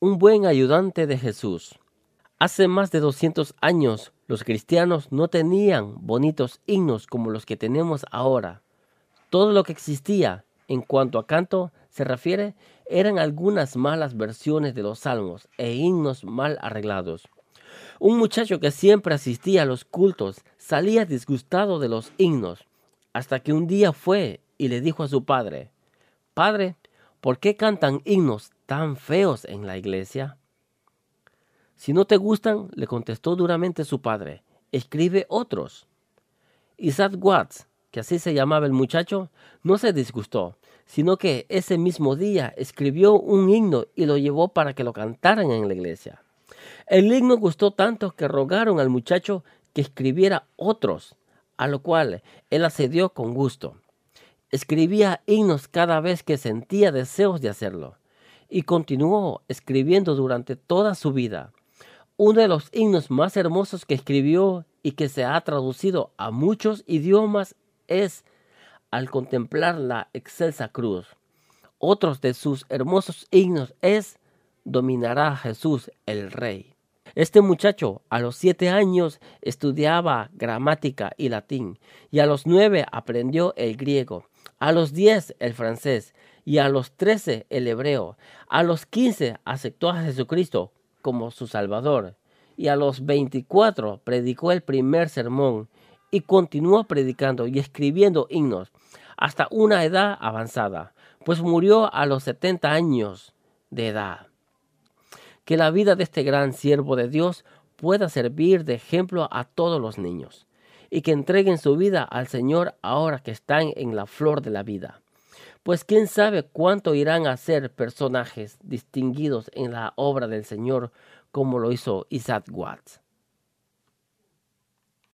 un buen ayudante de Jesús. Hace más de 200 años los cristianos no tenían bonitos himnos como los que tenemos ahora. Todo lo que existía en cuanto a canto se refiere eran algunas malas versiones de los salmos e himnos mal arreglados. Un muchacho que siempre asistía a los cultos salía disgustado de los himnos, hasta que un día fue y le dijo a su padre, Padre, ¿por qué cantan himnos tan feos en la iglesia? Si no te gustan, le contestó duramente su padre, escribe otros. Isaac Watts, que así se llamaba el muchacho, no se disgustó, sino que ese mismo día escribió un himno y lo llevó para que lo cantaran en la iglesia. El himno gustó tanto que rogaron al muchacho que escribiera otros, a lo cual él accedió con gusto. Escribía himnos cada vez que sentía deseos de hacerlo, y continuó escribiendo durante toda su vida. Uno de los himnos más hermosos que escribió y que se ha traducido a muchos idiomas es Al contemplar la excelsa cruz. Otros de sus hermosos himnos es Dominará Jesús el Rey. Este muchacho a los siete años estudiaba gramática y latín, y a los nueve aprendió el griego, a los diez el francés, y a los trece el hebreo, a los quince aceptó a Jesucristo como su Salvador, y a los veinticuatro predicó el primer sermón, y continuó predicando y escribiendo himnos hasta una edad avanzada, pues murió a los setenta años de edad que la vida de este gran siervo de Dios pueda servir de ejemplo a todos los niños y que entreguen su vida al Señor ahora que están en la flor de la vida. Pues quién sabe cuánto irán a ser personajes distinguidos en la obra del Señor como lo hizo Isaac Watts.